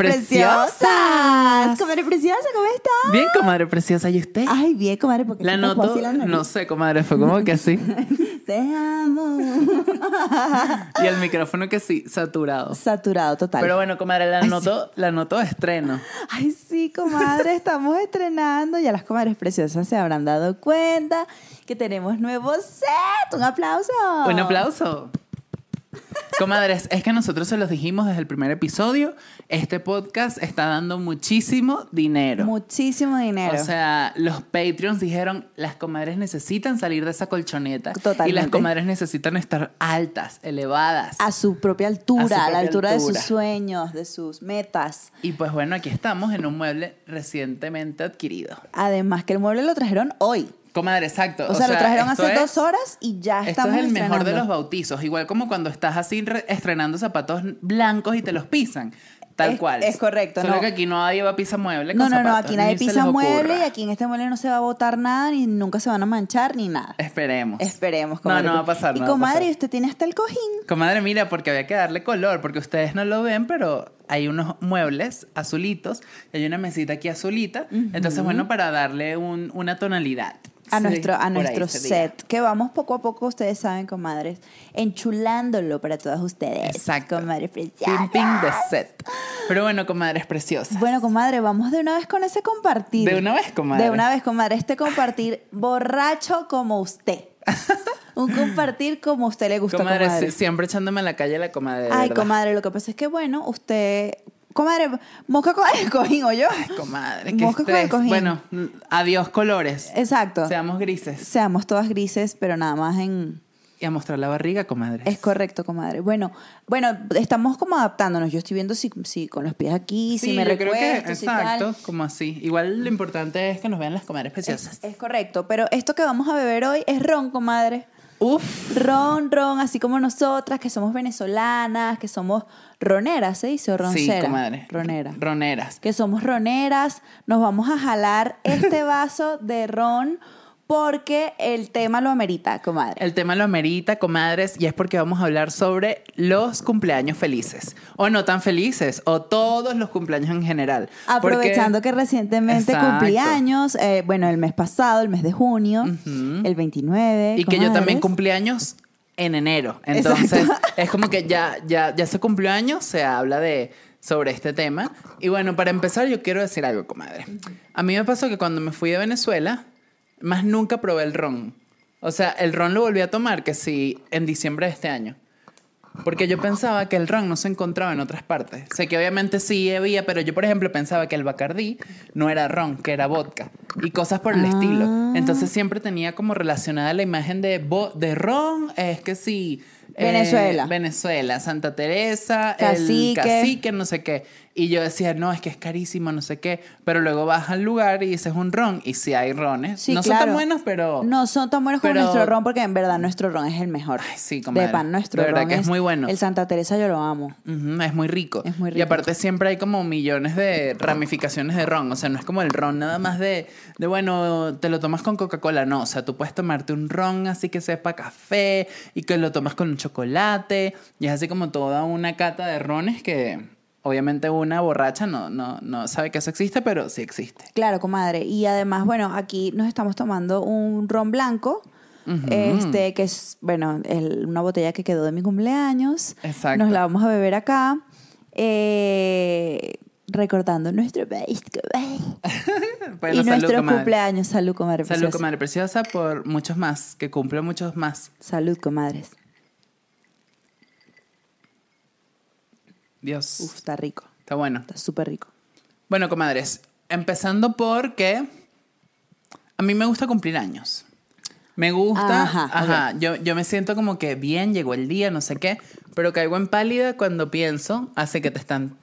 preciosas. Comadre preciosa, ¿cómo estás? Bien, comadre preciosa. ¿Y usted? Ay, bien, comadre, porque La noto, la no sé, comadre, fue como que así. Te amo. Y el micrófono que sí, saturado. Saturado total. Pero bueno, comadre, la Ay, noto, la noto de estreno. Ay, sí, comadre, estamos estrenando. Ya las comadres preciosas se habrán dado cuenta que tenemos nuevo set. Un aplauso. Un aplauso. Comadres, es que nosotros se los dijimos desde el primer episodio. Este podcast está dando muchísimo dinero. Muchísimo dinero. O sea, los Patreons dijeron, las comadres necesitan salir de esa colchoneta. Y las Totalmente. comadres necesitan estar altas, elevadas. a su propia altura, A la altura de sus sueños, de sus metas. Y pues bueno, aquí estamos en un mueble recientemente adquirido. Además que el mueble lo trajeron hoy. Comadre, exacto. O, sea, lo trajeron esto hace es- dos horas y ya Esto estamos es el mejor de los bautizos. Igual como cuando estás así re- estrenando zapatos blancos y te los pisan. Tal Es- cual. es correcto, Solo no. que aquí no lleva pisa mueble. No, con no, no, zapatos, aquí nadie pisa mueble y aquí en este mueble no se va a botar nada ni nunca se van a manchar ni nada. Esperemos. Esperemos, No, comadre. no va a pasar. Y no va a comadre, pasar. usted tiene hasta el cojín. Comadre, mira, porque había que darle color, porque ustedes no lo ven, pero hay unos muebles azulitos y hay una mesita aquí azulita. Entonces, bueno, para darle un- una tonalidad. A Sí, nuestro, a nuestro set, que vamos poco a poco, ustedes saben, comadres, enchulándolo para todas ustedes. Exacto. Comadre preciosa. Pimping de set. Pero bueno, comadres preciosas. Bueno, comadre, vamos de una vez con ese compartir. De una vez, comadre. De una vez, comadre. Este compartir borracho como usted. Un compartir como a usted le gusta, comadre, comadre. siempre echándome a la calle la comadre. Ay, verdad. comadre, lo que pasa es que, bueno, usted... Comadre, mosca con el cojín, ¿o yo? Comadre, qué Mosca con el estrés. cojín. Bueno, adiós colores. Exacto. Seamos grises. Seamos todas grises, pero nada más en... Y a mostrar la barriga, comadre. Es correcto, comadre. Bueno, bueno, estamos como adaptándonos. Yo estoy viendo si, si con los pies aquí, si me yo creo que recuesto, si tal. exacto, como así. Igual lo importante es que nos vean las comadres preciosas. Es, es correcto, pero esto que vamos a beber hoy es ron, comadre. Uf, Ron, ron, así como nosotras, que somos venezolanas, que somos roneras, ¿se dice? O roncera. sí, comadre. Ronera. Roneras. Que somos roneras, nos vamos a jalar este vaso de ron porque el tema lo amerita, comadre. El tema lo amerita, comadres, y es porque vamos a hablar sobre los cumpleaños felices. O no tan felices, o todos los cumpleaños en general. Aprovechando Porque- que recientemente cumplí años, eh, bueno, el mes pasado, el mes de junio, el 29. Y que yo también cumplí años en enero. Entonces, Exacto. es como que ya, ya, ya se cumplió años, se habla de sobre este tema. Y bueno, para empezar, yo quiero decir algo, comadre. A mí me pasó que cuando me fui de Venezuela, más nunca probé el ron. O sea, el ron lo volví a tomar que sí en diciembre de este año. Porque yo pensaba que el ron no se encontraba en otras partes. Sé que obviamente sí había, pero yo, por ejemplo, pensaba que el Bacardí no era ron, que era vodka. Y cosas por el Ah. estilo. Entonces siempre tenía como relacionada la imagen de, vo- de ron, es que sí. eh, Venezuela. Venezuela, Santa Teresa, Cacique. el cacique, no sé qué. Y yo decía, no, es que es carísimo, no sé qué. Pero luego vas al lugar y dices un ron. Y sí hay rones. Sí, no son tan buenos, pero... No son tan buenos como nuestro ron, porque en verdad nuestro ron es el mejor. Ay, sí, comadre. De pan, nuestro De verdad ron que es muy bueno. El Santa Teresa yo lo amo. Ujú, es muy rico. Es muy Y rico. aparte siempre hay como millones de ramificaciones de ron. O sea, no es como el ron nada más de, de bueno, te lo tomas con Coca-Cola. No, o sea, tú puedes tomarte un ron así que sepa café y que lo tomas con un chocolate. Y es así como toda una cata de rones que obviamente una borracha no, no, no sabe que eso existe, pero sí existe. Claro, comadre. Y además, bueno, aquí nos estamos tomando un ron blanco. Este, que es, bueno, el- una botella que quedó de mi cumpleaños. Exacto. Nos la vamos a beber acá. eh, recordando nuestro. Bueno, y salud, nuestro comadre. cumpleaños. Salud, comadre. Salud, preciosa. comadre preciosa, por muchos más, que cumple muchos más. Salud, comadres. Dios, Uf, está rico. está bueno. Está súper rico. Bueno, comadres, empezando porque a mí me gusta cumplir años. Me gusta, Ajá, ajá, yo, yo me siento como que bien, llegó el día, no sé qué, pero caigo en pálida cuando pienso, hace que te están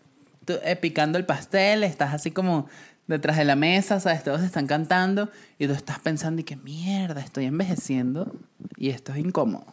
eh, picando el pastel, estás así como detrás de la mesa, ¿sabes? Todos están cantando y tú estás pensando y que mierda, estoy envejeciendo y esto es incómodo.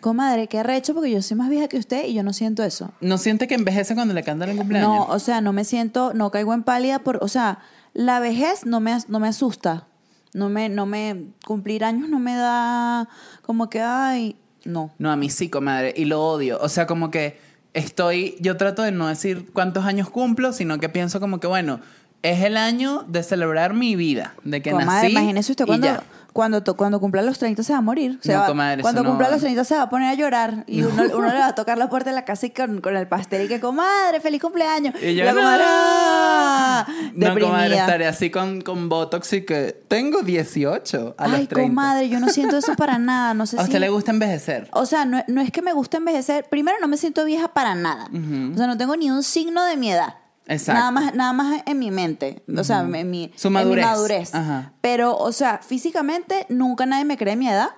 Comadre, qué arrecho porque yo soy más vieja que usted y yo no siento eso. ¿No siente que envejece cuando le cantan el cumpleaños? No, o sea, no me siento, no caigo en pálida por, o sea, la vejez no me, no me asusta. No me, no me, cumplir años no me da como que, ay, no. No, a mí sí, comadre, y lo odio. O sea, como que estoy, yo trato de no decir cuántos años cumplo, sino que pienso como que, bueno, es el año de celebrar mi vida, de que Comadre, nací. imagínese usted cuando, cuando, to- cuando cumpla los 30 se va a morir. Se No, va- comadre, cuando no- cumpla los 30 se va a poner a llorar y uno, uno le va a tocar la puerta de la casa y con, con el pastel y que, comadre, feliz cumpleaños. Y yo, la comadre, "No". ¡ah! No, comadre, estaré así con, con Botox y que tengo 18 a Ay, los 30. comadre, yo no siento eso para nada. No sé ¿A si... usted le gusta envejecer? O sea, no, no es que me guste envejecer. Primero, no me siento vieja para nada. O sea, no tengo ni un signo de mi edad. Exacto. Nada más, nada más en mi mente. O sea, en mi, Su en mi madurez. madurez. Ajá. Pero, o sea, físicamente nunca nadie me cree mi edad.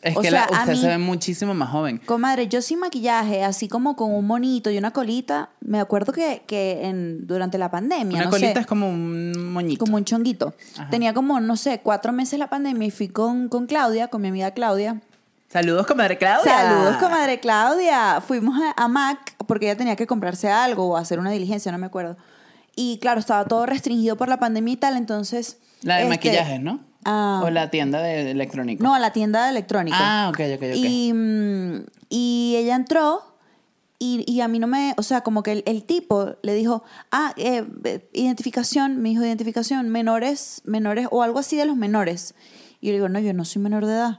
Es o que sea, la- a usted mí- se ve muchísimo más joven. Comadre, yo sin maquillaje, así como con un monito y una colita, me acuerdo que, que en, durante la pandemia, Una no colita sé, es como un moñito. como un chonguito. Tenía como, no sé, cuatro meses la pandemia y fui con, con Claudia, con mi amiga Claudia. Saludos, comadre Claudia. Saludos, comadre Claudia. Fuimos a, a Mac porque ella tenía que comprarse algo o hacer una diligencia, no me acuerdo. Y claro, estaba todo restringido por la pandemia y tal, entonces... La de este, maquillajes, ¿no? ah. O la tienda de electrónico. No, a la tienda de electrónica. Ah, ok, ok, ok. Y, mm, y ella entró y, y a mí no me, o sea, como que el, el tipo le dijo, ah, eh, identificación, me dijo identificación, menores, menores, o algo así de los menores. Y yo le digo, no, yo no soy menor de edad.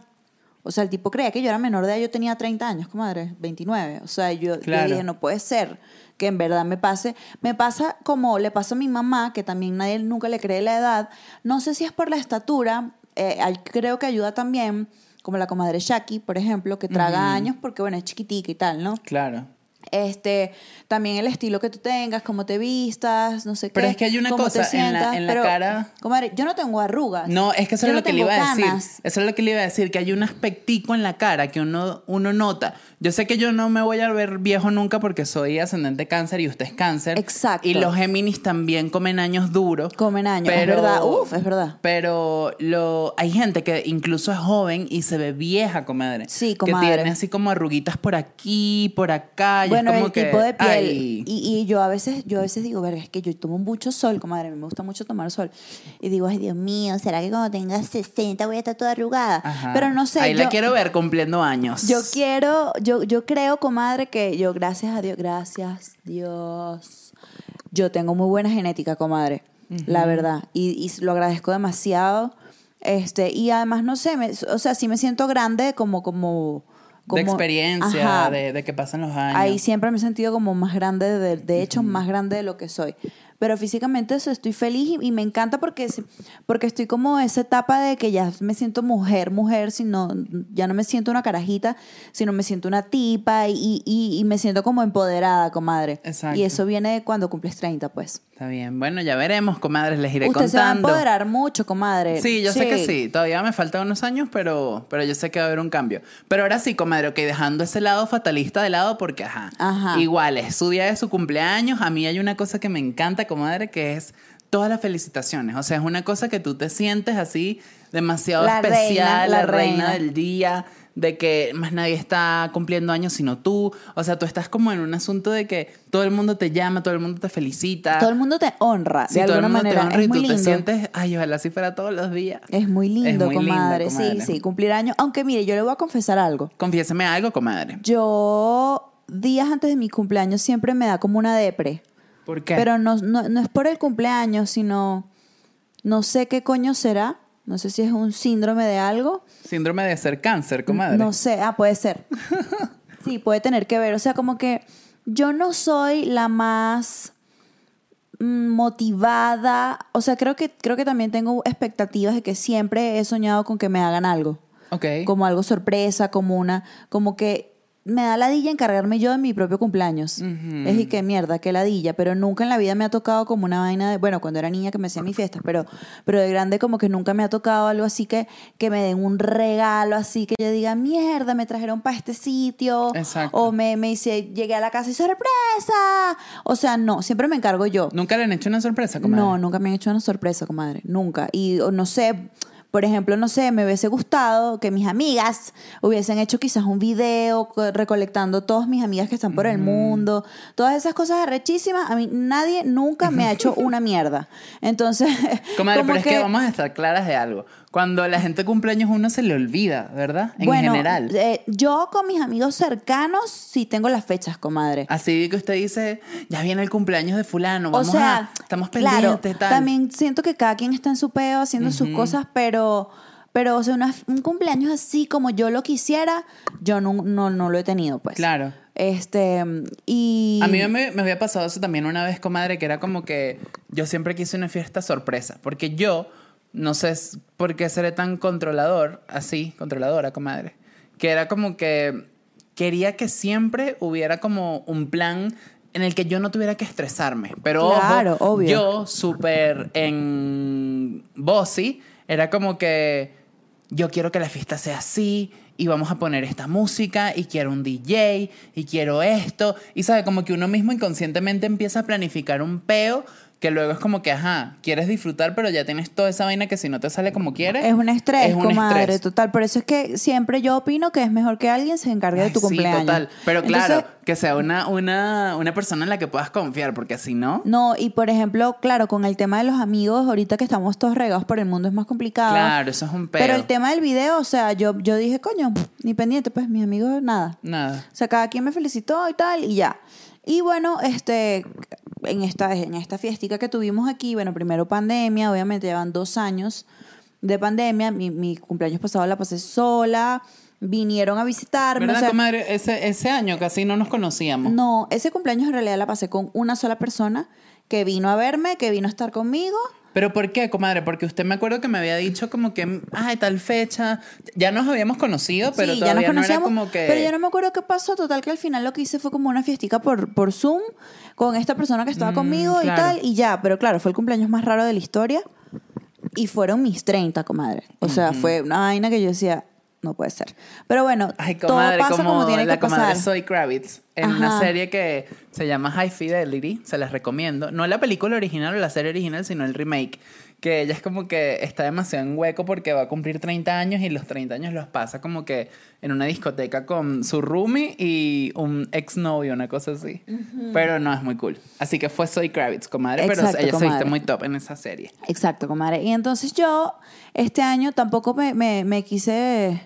O sea, el tipo creía que yo era menor de edad, yo tenía 30 años, comadre, 29. O sea, yo, Claro. dije, no puede ser que en verdad me pase. Me pasa como le pasa a mi mamá, que también nadie nunca le cree la edad. No sé si es por la estatura, eh, creo que ayuda también, como la comadre Shaki, por ejemplo, que traga años porque, bueno, es chiquitica y tal, ¿no? Claro. Este, también el estilo que tú tengas, cómo te vistas, no sé Pero qué. es que hay una cosa, te en la- sientas, en la pero, cara- Comadre, yo no tengo arrugas. No, es que eso es no lo que le iba a decir. Eso es lo que le iba a decir, que hay un aspectico en la cara que uno, uno nota. Yo sé que yo no me voy a ver viejo nunca porque soy ascendente cáncer y usted es cáncer. Exacto. Y los Géminis también comen años duros. Comen años, es Pero- verdad. Uf, es verdad. Pero lo, hay gente que incluso es joven y se ve vieja, comadre. Sí, comadre. Que tiene así como arruguitas por aquí, por acá. y Bueno, como el que, tipo de piel. Y, y yo a veces, yo a veces digo, verga, es que yo tomo mucho sol, comadre, me gusta mucho tomar sol. Y digo, ay, Dios mío, ¿será que cuando tenga 60 voy a estar toda arrugada? ajá. Pero no sé, Ahí yo, la quiero ver cumpliendo años. yo quiero, yo, yo creo, comadre, que yo, gracias a Dios, gracias Dios, yo tengo muy buena genética, comadre, la verdad. Y, y lo agradezco demasiado. Este, y además, no sé, me- o sea, sí me siento grande como, como, como de experiencia, Ajá. de, de que pasan los años. Ahí siempre me he sentido como más grande, de, de hecho, más grande de lo que soy. Pero físicamente eso, estoy feliz y, y me encanta porque, porque estoy como esa etapa de que ya me siento mujer, mujer, sino, ya no me siento una carajita, sino me siento una tipa y, y, y me siento como empoderada, comadre. Exacto. Y eso viene cuando cumples 30, pues. Está bien. Bueno, ya veremos, comadres, les iré Usted se va a contando. empoderar mucho, comadre. Sí, yo sé que sí. Todavía me faltan unos años, pero, pero yo sé que va a haber un cambio. Pero ahora sí, comadre, ok, dejando ese lado fatalista de lado, porque ajá, Ajá. igual es su día de su cumpleaños. A mí hay una cosa que me encanta, comadre, que es todas las felicitaciones. O sea, es una cosa que tú te sientes así demasiado La reina, especial, la la, reina. reina. del día, de que más nadie está cumpliendo años sino tú. O sea, tú estás como en un asunto de que todo el mundo te llama, todo el mundo te felicita. Todo el mundo te honra, Sí, de todo el alguna mundo te manera. honra Es y muy tú te lindo. sientes, ay, ojalá si fuera todos los días. Es muy lindo, muy lindo, comadre. Sí, sí, cumplir años. Aunque mire, yo le voy a confesar algo. Confiéseme algo, comadre. Yo, días antes de mi cumpleaños, siempre me da como una depre. ¿Por qué? Pero no, no, no es por el cumpleaños, sino no sé qué coño será. No sé si es un síndrome de algo. Síndrome de ser cáncer, comadre. No sé, ah, puede ser. Sí, puede tener que ver. O sea, como que yo no soy la más mm, motivada. O sea, creo que, creo que también tengo expectativas de que siempre he soñado con que me hagan algo. Ok. como algo sorpresa, como una, como que me da ladilla encargarme yo de mi propio cumpleaños. Es y que mierda, qué ladilla, pero nunca en la vida me ha tocado como una vaina de, bueno, cuando era niña que me hacía mis fiestas, pero, pero de grande como que nunca me ha tocado algo así que, que me den un regalo así que yo diga, mierda, me trajeron para este sitio. Exacto. O me, me hice, llegué a la casa y sorpresa. O sea, no, siempre me encargo yo. ¿Nunca le han hecho una sorpresa, comadre? No, nunca me han hecho una sorpresa, comadre. Nunca. Y no sé, por ejemplo, no sé, me hubiese gustado que mis amigas hubiesen hecho quizás un video co- recolectando todas mis amigas que están por el mundo. Todas esas cosas arrechísimas. A mí nadie nunca me ha hecho una mierda. Entonces, Comadre, como pero es que... vamos a estar claras de algo. Cuando la gente cumple años uno se le olvida, ¿verdad? En bueno, general. eh, yo con mis amigos cercanos sí tengo las fechas, comadre. Así que usted dice, ya viene el cumpleaños de fulano, O vamos sea, a, estamos claro, pendientes, tal. también siento que cada quien está en su peo haciendo sus cosas, pero, pero o sea, una- un cumpleaños así como yo lo quisiera, yo no, no, no lo he tenido, pues. Claro. Este, y... A mí me, me había pasado eso también una vez, comadre, que era como que yo siempre quise una fiesta sorpresa. Porque yo, no sé por qué seré tan controlador, así, controladora, comadre, que era como que quería que siempre hubiera como un plan en el que yo no tuviera que estresarme. Pero Claro, ojo, obvio. yo súper en bossy, era como que yo quiero que la fiesta sea así y vamos a poner esta música y quiero un DJ y quiero esto. Y sabe, como que uno mismo inconscientemente empieza a planificar un peo que luego es como que, ajá, quieres disfrutar, pero ya tienes toda esa vaina que si no te sale como quieres. Es un estrés, es un comadre, estrés. total. Por eso es que siempre yo opino que es mejor que alguien se encargue de tu sí, cumpleaños. total. Pero claro, que sea una, una, una persona en la que puedas confiar, porque si no... No, y por ejemplo, claro, con el tema de los amigos, ahorita que estamos todos regados por el mundo es más complicado. Claro, eso es un peo. Pero el tema del video, o sea, yo, yo dije, coño, ni pendiente, pues mis amigos, nada. Nada. O sea, cada quien me felicitó y tal, y ya. Y bueno, este, en esta, en esta fiestica que tuvimos aquí, bueno, primero pandemia, obviamente llevan dos años de pandemia. Mi, mi cumpleaños pasado la pasé sola, vinieron a visitarme. ¿Verdad, o sea, comadre? Ese, ese año casi no nos conocíamos. no, ese cumpleaños en realidad la pasé con una sola persona que vino a verme, que vino a estar conmigo. ¿Pero por qué, comadre? Porque usted me acuerdo que me había dicho como que, ay, tal fecha. Ya nos habíamos conocido, pero sí, ya nos todavía no era como que... pero yo no me acuerdo qué pasó. Total que al final lo que hice fue como una fiestica por, por Zoom con esta persona que estaba Mm, conmigo y tal, y ya. Pero claro, fue el cumpleaños más raro de la historia y fueron mis 30, comadre. O sea, fue una vaina que yo decía, no puede ser. Pero bueno, Ay, comadre, todo pasa como, como, tiene la que comadre pasar. Zoe Kravitz en una serie que se llama High Fidelity, se las recomiendo. No la película original o la serie original, sino el remake. Que ella es como que está demasiado en hueco porque va a cumplir 30 años y los 30 años los pasa como que en una discoteca con su roomie y un exnovio, una cosa así. Pero no es muy cool. Así que fue Zoe Kravitz, comadre, Exacto, pero ella se viste muy top en esa serie. Exacto, comadre. Y entonces yo, este año tampoco me, me, me quise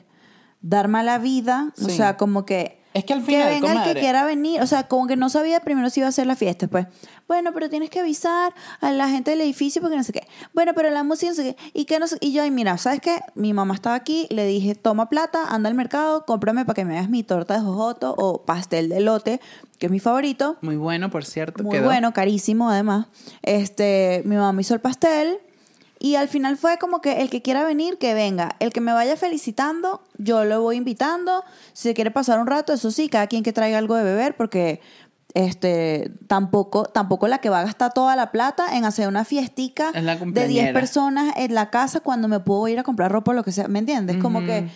dar mala vida. O sea, como que. Es que al final, Que venga el que quiera venir. O sea, como que no sabía primero si iba a hacer la fiesta. Pues, bueno, pero tienes que avisar a la gente del edificio porque no sé qué. Bueno, pero la música no sé qué. Y, que no sé- y yo, ay, mira, ¿sabes qué? Mi mamá estaba aquí, le dije, toma plata, anda al mercado, cómprame para que me hagas mi torta de jojoto o pastel de lote, que es mi favorito. Muy bueno, por cierto. Muy quedó. bueno, carísimo además. Este, mi mamá me hizo el pastel y al final fue como que el que quiera venir, que venga. El que me vaya felicitando, yo lo voy invitando. Si se quiere pasar un rato, eso sí, cada quien que traiga algo de beber porque este tampoco tampoco la que va a gastar toda la plata en hacer una fiestica de 10 cumpleañera. personas en la casa cuando me puedo ir a comprar ropa o lo que sea, ¿me entiendes? Como que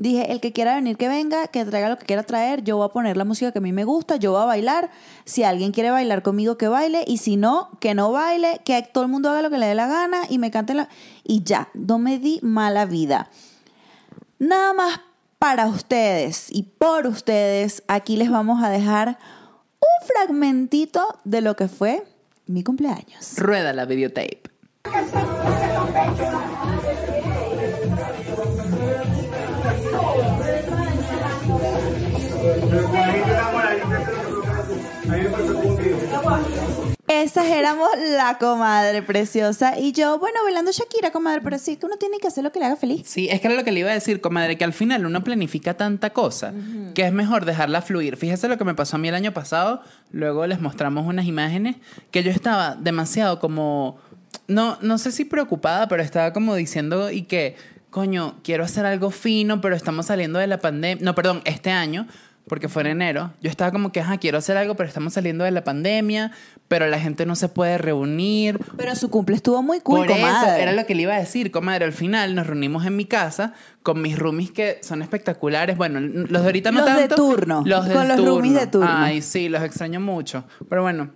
dije, el que quiera venir que venga, que traiga lo que quiera traer, yo voy a poner la música que a mí me gusta, yo voy a bailar, si alguien quiere bailar conmigo que baile y si no, que no baile, que todo el mundo haga lo que le dé la gana y me cante la y ya, no me di mala vida. Nada más para ustedes y por ustedes, aquí les vamos a dejar un fragmentito de lo que fue mi cumpleaños. Rueda la videotape. Esas éramos la comadre preciosa y yo, bueno, bailando Shakira, comadre, pero sí que uno tiene que hacer lo que le haga feliz. Sí, es que era lo que le iba a decir, comadre, que al final uno planifica tanta cosa que es mejor dejarla fluir. Fíjese lo que me pasó a mí el año pasado, luego les mostramos unas imágenes que yo estaba demasiado como, no, no sé si preocupada, pero estaba como diciendo y que, coño, quiero hacer algo fino, pero estamos saliendo de la pandemia, no, perdón, este año. Porque fue en enero. Yo estaba como que, ajá, quiero hacer algo, pero estamos saliendo de la pandemia, pero la gente no se puede reunir, Pero su cumple estuvo muy cool, por eso, comadre. era lo que le iba a decir, comadre. Al final nos reunimos en mi casa con mis roomies que son espectaculares. Bueno, los de ahorita no Los de tanto. turno, Los del con los roomies de turno. Ay, sí, los extraño mucho. Pero bueno,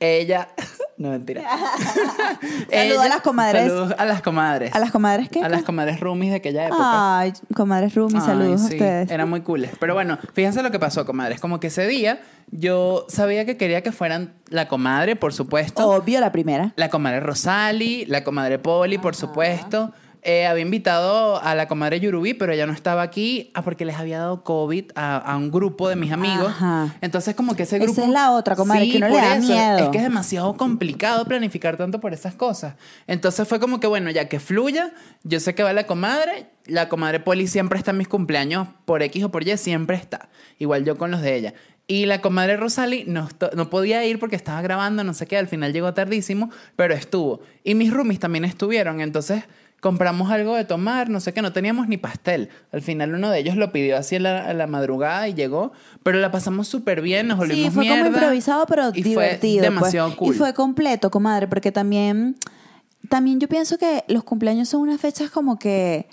ella... no, mentira. Saludos a las comadres. Saludos a las comadres. ¿A las comadres qué? A las comadres roomies de aquella época. Ay, comadres Ay, saludos a sí, ustedes. Eran muy cooles. Pero bueno, fíjense lo que pasó, comadres. Como que ese día yo sabía que quería que fueran la comadre, por supuesto. Obvio la primera. La comadre Rosali, la comadre Poli, por supuesto. Eh, había invitado a la comadre Yurubí, pero ella no estaba aquí ah, porque les había dado COVID a, a un grupo de mis amigos. Ajá. Entonces, como que ese Esa grupo. es la otra, comadre, que uno le da eso. miedo. Es que es demasiado complicado planificar tanto por esas cosas. Entonces fue como que, bueno, ya que fluya, yo sé que va la comadre, la comadre Poli siempre está en mis cumpleaños, por X o por Y, siempre está. Igual yo con los de ella. Y la comadre Rosali no, no podía ir porque estaba grabando, no sé qué, al final llegó tardísimo, pero estuvo. Y mis roomies también estuvieron, entonces compramos algo de tomar, no sé qué, no teníamos ni pastel. Al final uno de ellos lo pidió así a la, a la madrugada y llegó, pero la pasamos súper bien, nos volvimos Sí, fue mierda. como improvisado, pero y divertido. Fue demasiado pues. cool. Y fue completo, comadre, porque también, también yo pienso que los cumpleaños son unas fechas como que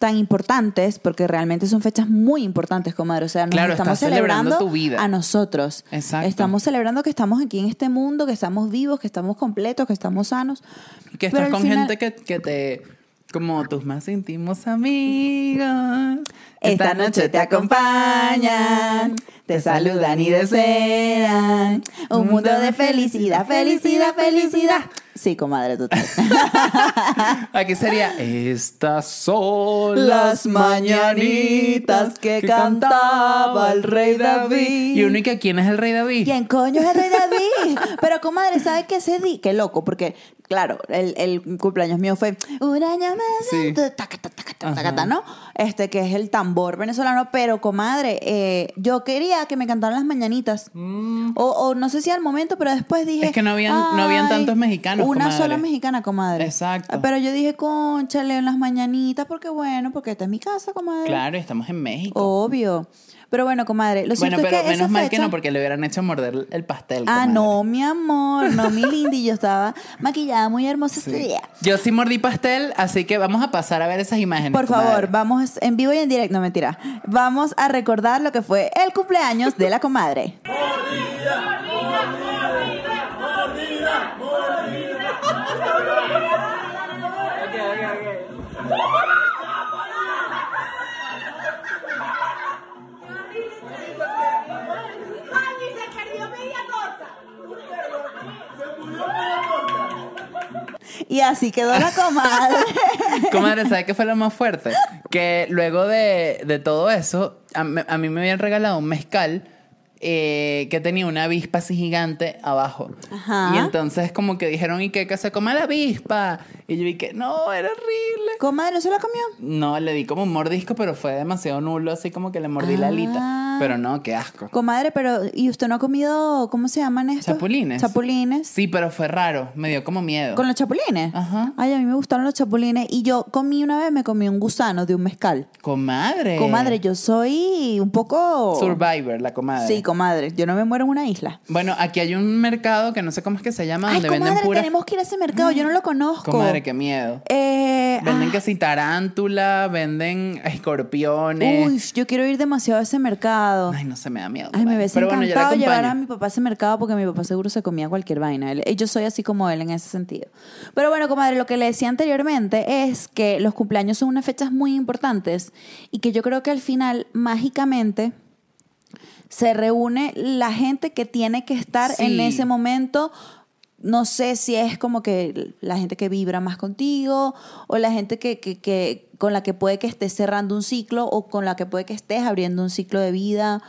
tan importantes, porque realmente son fechas muy importantes, comadre. O sea, nos Claro, estamos celebrando celebrando tu vida. a nosotros. Exacto. Estamos celebrando que estamos aquí en este mundo, que estamos vivos, que estamos completos, que estamos sanos. Que estás con final- gente que, que te... Como tus más íntimos amigos. Esta noche te acompañan, te saludan y desean un mundo de felicidad, felicidad, felicidad. Sí, comadre, total. Aquí sería Estas son Las mañanitas que cantaba el rey David. Y uno y que ¿quién es el rey David? ¿Quién coño es el rey David? Pero, comadre, ¿sabe qué ese di? Qué loco, porque, claro, el, el cumpleaños mío fue un año más, Sí. taca, taca, taca, ¿no? Este, que es el tambor venezolano, pero, comadre, eh, yo quería que me cantaran las mañanitas. O, o no sé si al momento, pero después dije... Mm. Es que no habían- no habían "Ay, tantos mexicanos, Una comadre". sola mexicana, comadre. Exacto. Pero yo dije, conchale, en las mañanitas, porque bueno, porque esta es mi casa, comadre. Claro, estamos en México. Obvio. Pero bueno, comadre, lo bueno, cierto pero es que menos esa mal que fecha- no, porque le hubieran hecho morder el pastel. Ah, comadre. no, mi amor, no, mi lindy. Yo estaba maquillada, muy hermosa Sí. ese día. Yo sí mordí pastel, así que vamos a pasar a ver esas imágenes. Por favor, vamos en vivo y en directo, no mentira. Vamos a recordar lo que fue el cumpleaños de la comadre. Y así quedó la comadre. Comadre, ¿sabes qué fue lo más fuerte? Que luego de, de todo eso, a, a mí me habían regalado un mezcal eh, que tenía una avispa así gigante abajo. Ajá. Y entonces como que dijeron, ¿y qué? Que se coma la avispa. Y yo vi que, no, era horrible. comadre, ¿no se la comió? No, le di como un mordisco, pero fue demasiado nulo, así como que le mordí la alita. Ah. Pero no, qué asco. Comadre, pero ¿y usted no ha comido, cómo se llaman estos? ¿Chapulines? Chapulines. Sí, pero fue raro, me dio como miedo. ¿Con los chapulines? Ajá. Ay, a mí me gustaron los chapulines. Y yo comí una vez, me comí un gusano de un mezcal. Comadre. Comadre, yo soy un poco... Survivor, la comadre. Sí, comadre. Yo no me muero en una isla. Bueno, aquí hay un mercado que no sé cómo es que se llama, Ay, donde venden comadre, tenemos que ir a ese mercado. Yo no lo conozco. Comadre, qué miedo. Eh, Venden ah, que si tarántula, venden escorpiones. Uy, yo quiero ir demasiado a ese mercado. Ay, no se me da miedo. Ay, me comadre. hubiese Pero bueno, yo encantado llevar a mi papá a ese mercado porque mi papá seguro se comía cualquier vaina. Él- yo soy así como él en ese sentido. Pero bueno, comadre, lo que le decía anteriormente es que los cumpleaños son unas fechas muy importantes y que yo creo que al final, mágicamente, se reúne la gente que tiene que estar Sí. en ese momento. No sé si es como que la gente que vibra más contigo o la gente que, que- que- con la que puede que estés cerrando un ciclo o con la que puede que estés abriendo un ciclo de vida.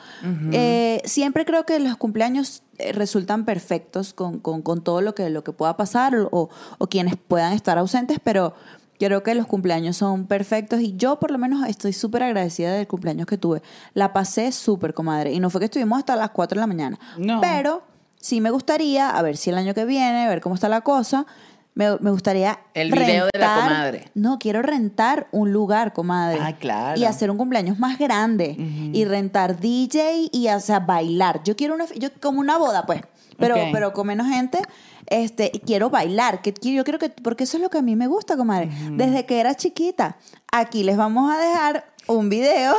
Eh, siempre creo que los cumpleaños eh, resultan perfectos con, con- con todo lo que, lo que pueda pasar o, o quienes puedan estar ausentes, pero creo que los cumpleaños son perfectos y yo por lo menos estoy súper agradecida del cumpleaños que tuve. La pasé súper, comadre. Y no fue que estuvimos hasta las 4 de la mañana. No. Pero sí me gustaría, a ver si el año que viene, a ver cómo está la cosa, me, me gustaría El video de la rentar- comadre. No, quiero rentar un lugar, comadre. Ah, claro. Y hacer un cumpleaños más grande. Y rentar DJ y o sea, bailar. Yo quiero una, yo como una boda, pues. Pero, pero con menos gente, este, y quiero bailar. Que, yo creo que, porque eso es lo que a mí me gusta, comadre. Desde que era chiquita. Aquí les vamos a dejar un video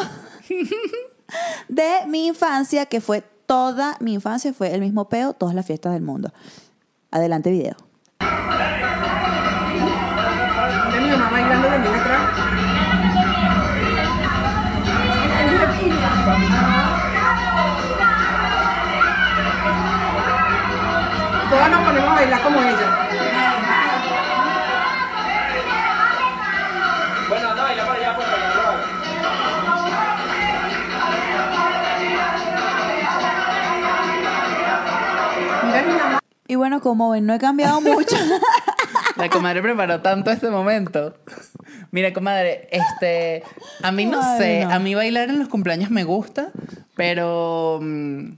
de mi infancia, que fue toda mi infancia, fue el mismo peo, todas las fiestas del mundo. Adelante, video. De mi mamá bailando también atrás. todas nos ponemos a bailar como ella. Bueno, anda, baila para allá, pues, para. Y bueno, como ven, no he cambiado mucho. La comadre preparó tanto este momento. Mira, comadre, este, a mí no sé, a mí bailar en los cumpleaños me gusta, pero mm,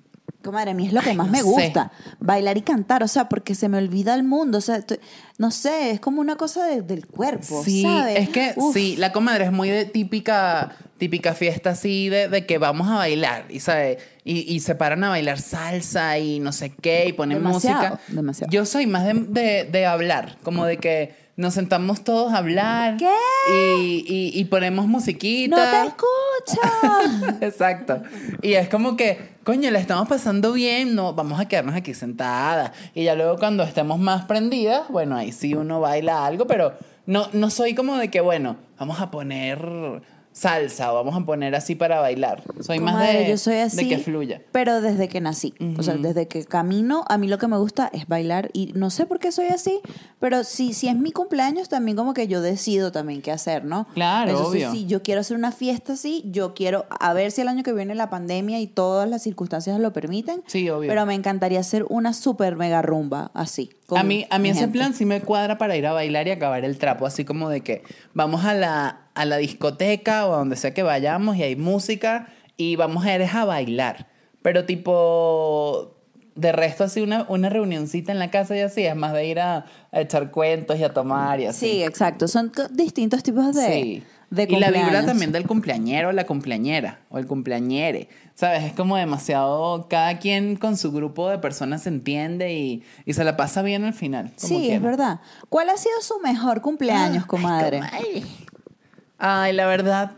Comadre, a mí es lo que Ay, más no me sé. gusta. Bailar y cantar, o sea, porque se me olvida el mundo. O sea, estoy- no sé, es como una cosa de- del cuerpo, sí, ¿sabes? es que Uf. sí, la comadre es muy de típica, típica fiesta así de, de que vamos a bailar, y sabe, y, y se paran a bailar salsa y no sé qué, y ponen Demasiado, música. demasiado. Yo soy más de, de- de hablar, como de que nos sentamos todos a hablar. ¿Qué? Y, y- y ponemos musiquita. ¡No te escucho! Exacto. Y es como que, coño, la estamos pasando bien, no, vamos a quedarnos aquí sentadas. Y ya luego cuando estemos más prendidas, bueno, ahí sí uno baila algo, pero no, no soy como de que, bueno, vamos a poner salsa o vamos a poner así para bailar. Soy más de, yo soy así, de que fluya. Pero desde que nací. O sea, desde que camino, a mí lo que me gusta es bailar. Y no sé por qué soy así, pero si, si es mi cumpleaños, también como que yo decido también qué hacer, ¿no? Claro, obvio. si yo quiero hacer una fiesta así, yo quiero, a ver si el año que viene la pandemia y todas las circunstancias lo permiten. Sí, obvio. Pero me encantaría hacer una super mega rumba así. Con A mí, a mí ese gente. plan sí me cuadra para ir a bailar y acabar el trapo, así como de que vamos a la, a la discoteca o a donde sea que vayamos y hay música y vamos a ir a bailar. Pero tipo, de resto así una, una reunioncita en la casa y así, es más de ir a, a echar cuentos y a tomar y así. Sí, exacto. Son distintos tipos de, Sí. De y la vibra también del cumpleañero o la cumpleañera o el cumpleañere. ¿Sabes? Es como demasiado. Cada quien con su grupo de personas se entiende y, y se la pasa bien al final. como Sí, es verdad. ¿Cuál ha sido su mejor cumpleaños, comadre? comadre. Ay, la verdad.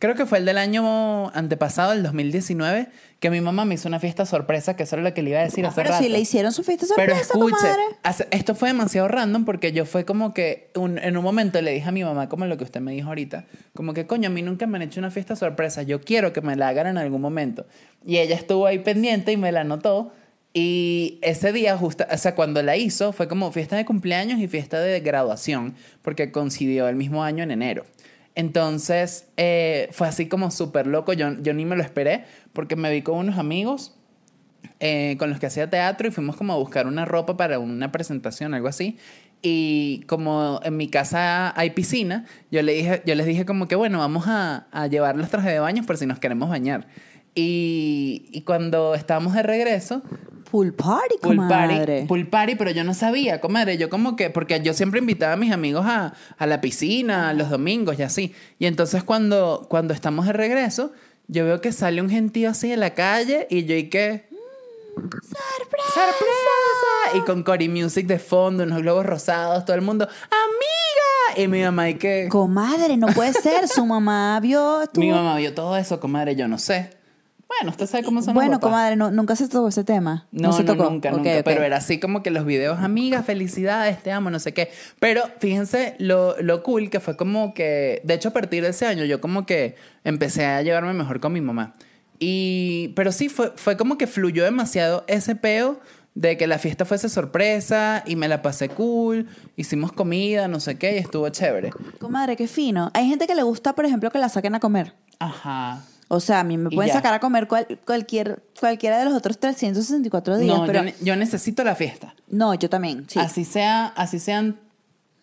Creo que fue el del año antepasado, el 2019, que mi mamá me hizo una fiesta sorpresa, que eso era lo que le iba a decir Ah, hace pero rato. si le hicieron su fiesta Pero sorpresa, escuche, comadre. hace- esto fue demasiado random porque yo fue como que un- en un momento le dije a mi mamá, como lo que usted me dijo ahorita, como que coño, a mí nunca me han hecho una fiesta sorpresa, yo quiero que me la hagan en algún momento. Y ella estuvo ahí pendiente y me la anotó. Y ese día, justo, o sea, cuando la hizo, fue como fiesta de cumpleaños y fiesta de graduación, porque coincidió el mismo año en enero. Entonces, eh, fue así como súper loco, yo, yo ni me lo esperé, porque me vi con unos amigos eh, con los que hacía teatro y fuimos como a buscar una ropa para una presentación, algo así. Y como en mi casa hay piscina, yo, le dije, yo les dije como que, bueno, vamos a, a llevar los trajes de baño por si nos queremos bañar. Y, y cuando estábamos de regreso, Pool party, pool comadre. party, pool party, pero yo no sabía, comadre, yo como que, porque yo siempre invitaba a mis amigos a, a la piscina los domingos y así. Y entonces cuando, cuando estamos de regreso, yo veo que sale un gentío así en la calle y yo y que... ¡Sorpresa! ¡Sorpresa! Y con Cory Music de fondo, unos globos rosados, todo el mundo, ¡Amiga! Y mi mamá, y que. Comadre, no puede ser. Su mamá vio. estuvo- Mi mamá vio todo eso, comadre, yo no sé. Bueno, usted sabe cómo son los Bueno, papás. comadre, no, nunca se tocó ese tema. No, se tocó. nunca, nunca. Pero era así como que los videos, amigas, felicidades, te amo, no sé qué. Pero fíjense lo, lo cool que fue como que, de hecho, a partir de ese año, yo como que empecé a llevarme mejor con mi mamá. Y, pero sí, fue, fue como que fluyó demasiado ese peo de que la fiesta fuese sorpresa y me la pasé cool, hicimos comida, no sé qué, y estuvo chévere. Comadre, qué fino. Hay gente que le gusta, por ejemplo, que la saquen a comer. Ajá. O sea, a mí me pueden sacar a comer cual- cualquier, cualquiera de los otros 364 días. No, pero yo, ne- yo necesito la fiesta. no, yo también. Sí. Así sea, así sean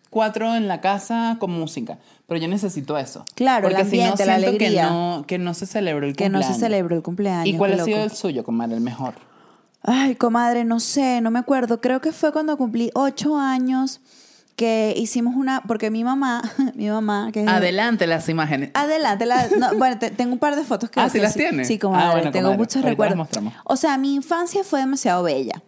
cuatro en la casa con música. Pero yo necesito eso. Claro, el Porque si no, ambiente, la alegría. Que no, que no se celebró el que no cumpleaños. se celebró el cumpleaños. ¿Y cuál ha sido el suyo, comadre? El mejor. Ay, comadre, no sé, no me acuerdo. Creo que fue cuando cumplí ocho años que hicimos una, porque mi mamá, mi mamá, que es Adelante las imágenes. Adelante, la- no, bueno, te- tengo un par de fotos que Ah, que ¿sí las tiene? Sí, comadre, Ah, bueno, tengo comadre, muchos ahorita las recuerdos. O sea, mi infancia fue demasiado bella.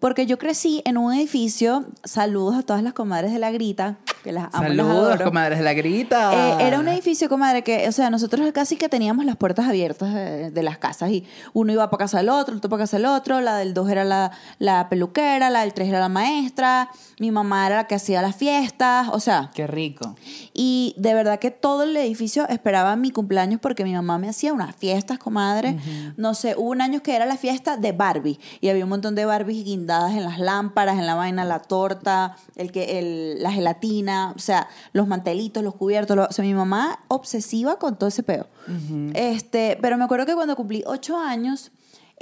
Porque yo crecí en un edificio, saludos a todas las comadres de la grita, que las amo, las Saludos, adoro. comadres de la grita. Eh, era un edificio, comadre, que, o sea, nosotros casi que teníamos las puertas abiertas de, de las casas y uno iba para casa del otro, el otro para casa del otro, la del dos era la, la peluquera, la del tres era la maestra, mi mamá era la que hacía las fiestas, o sea, Qué rico. y de verdad que todo el edificio esperaba mi cumpleaños porque mi mamá me hacía unas fiestas, comadre. No sé, hubo un año que era la fiesta de Barbie y había un montón de Barbies guindadas en las lámparas, en la vaina, la torta, el que, el, la gelatina, o sea, los mantelitos, los cubiertos. lo- o sea, mi mamá obsesiva con todo ese peo. este, pero me acuerdo que cuando cumplí ocho años,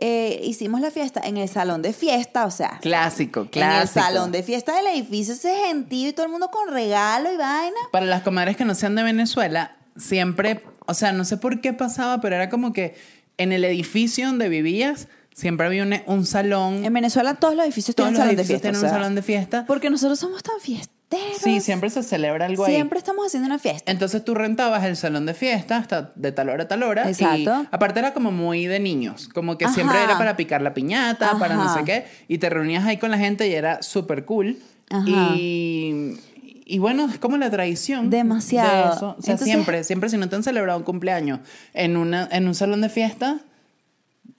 eh, hicimos la fiesta en el salón de fiesta, o sea, Clásico, en el clásico. salón de fiesta del edificio, ese gentío y todo el mundo con regalo y vaina. Para las comadres que no sean de Venezuela, siempre, o sea, no sé por qué pasaba, pero era como que en el edificio donde vivías, siempre había un, un salón. En Venezuela todos los edificios todos tienen los salón de edificios fiesta. tienen o sea, un salón de fiesta. Porque nosotros somos tan Sí, siempre se celebra algo ahí. Siempre estamos haciendo una fiesta. Entonces tú rentabas el salón de fiesta hasta de tal hora a tal hora. Y Exacto. aparte era como muy de niños. Como que Ajá. siempre era para picar la piñata, para no sé qué. Y te reunías ahí con la gente y era súper cool. Ajá. Y, y bueno, es como la tradición. Demasiado. De eso. O sea, Entonces- siempre, siempre si no te han celebrado un cumpleaños en, una, en un salón de fiesta,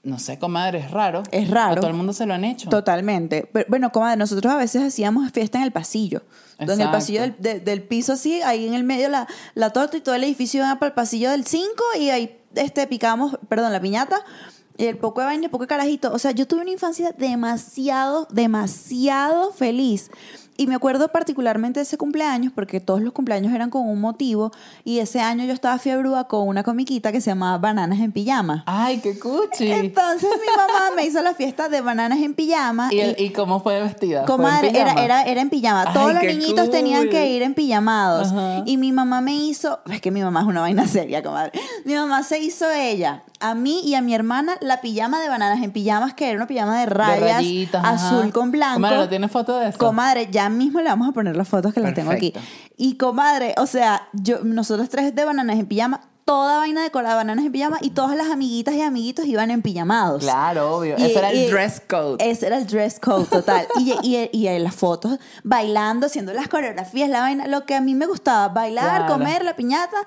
no sé, comadre, es raro. Es raro. A todo el mundo se lo han hecho. Totalmente. Pero, bueno, comadre, nosotros a veces hacíamos fiesta en el pasillo. Donde el Exacto. pasillo del, de- del piso así, ahí en el medio la, la torta y todo el edificio iba para el pasillo del 5 y ahí este, picábamos, perdón, la piñata. Y el poco de vaina, el poco de carajito. O sea, yo tuve una infancia demasiado, demasiado feliz. Y me acuerdo particularmente de ese cumpleaños, porque todos los cumpleaños eran con un motivo. Y ese año yo estaba fiebrúa con una comiquita que se llamaba Bananas en Pijama. Ay, qué cuchi. Entonces mi mamá me hizo la fiesta de bananas en pijama. ¿Y, el- ¿Y cómo fue vestida? ¿Fue en Comadre, era, pijama? era, era en pijama. Ay, Todos los niñitos tenían que ir en pijamados. Ajá. Y mi mamá me hizo, es que mi mamá es una vaina seria, comadre. Mi mamá se hizo ella, a mí y a mi hermana, la pijama de bananas en pijamas, que era una pijama de De rayas, rayitas, ajá. azul con blanco. Comadre, ¿no tienes foto de eso? Comadre, ya mismo le vamos a poner las fotos que las tengo aquí. Perfecto. Y comadre, o sea, yo, nosotros tres de bananas en pijama, toda vaina de bananas en pijama y todas las amiguitas y amiguitos iban en pijamados. Claro, obvio. Y- Ese era el y- dress code. Ese era el dress code total. y, y, y en las fotos, bailando, haciendo las coreografías, la vaina, lo que a mí me gustaba, bailar, Claro. comer, la piñata,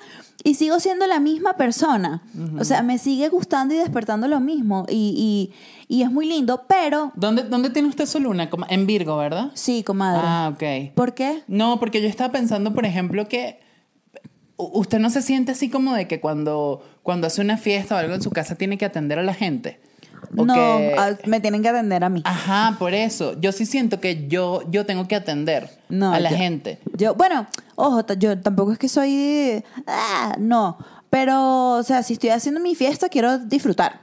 y sigo siendo la misma persona. O sea, me sigue gustando y despertando lo mismo. Y, y, y es muy lindo, pero ¿Dónde, ¿Dónde tiene usted su luna? En Virgo, ¿verdad? sí, comadre. Ah, ok. ¿Por qué? No, porque yo estaba pensando, por ejemplo, que usted no se siente así como de que cuando, cuando hace una fiesta o algo en su casa tiene que atender a la gente. O No, que- me tienen que atender a mí. Ajá, por eso. Yo sí siento que yo, yo tengo que atender No, a la yo- gente. Yo, bueno, ojo, yo tampoco es que soy. ah, no. Pero, o sea, si estoy haciendo mi fiesta, quiero disfrutar.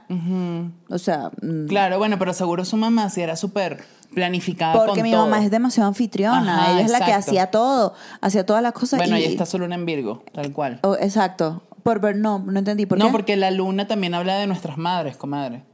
O sea, mm, Claro, bueno, pero seguro su mamá sí era súper planificada porque con mi todo. mamá es demasiado anfitriona. Ajá, Ella es la que hacía todo, hacía todas las cosas. Bueno, y, ahí está luna en Virgo, tal cual. Oh, exacto. Por ver, no, no entendí. ¿Por no, qué? porque la luna también habla de nuestras madres, comadre.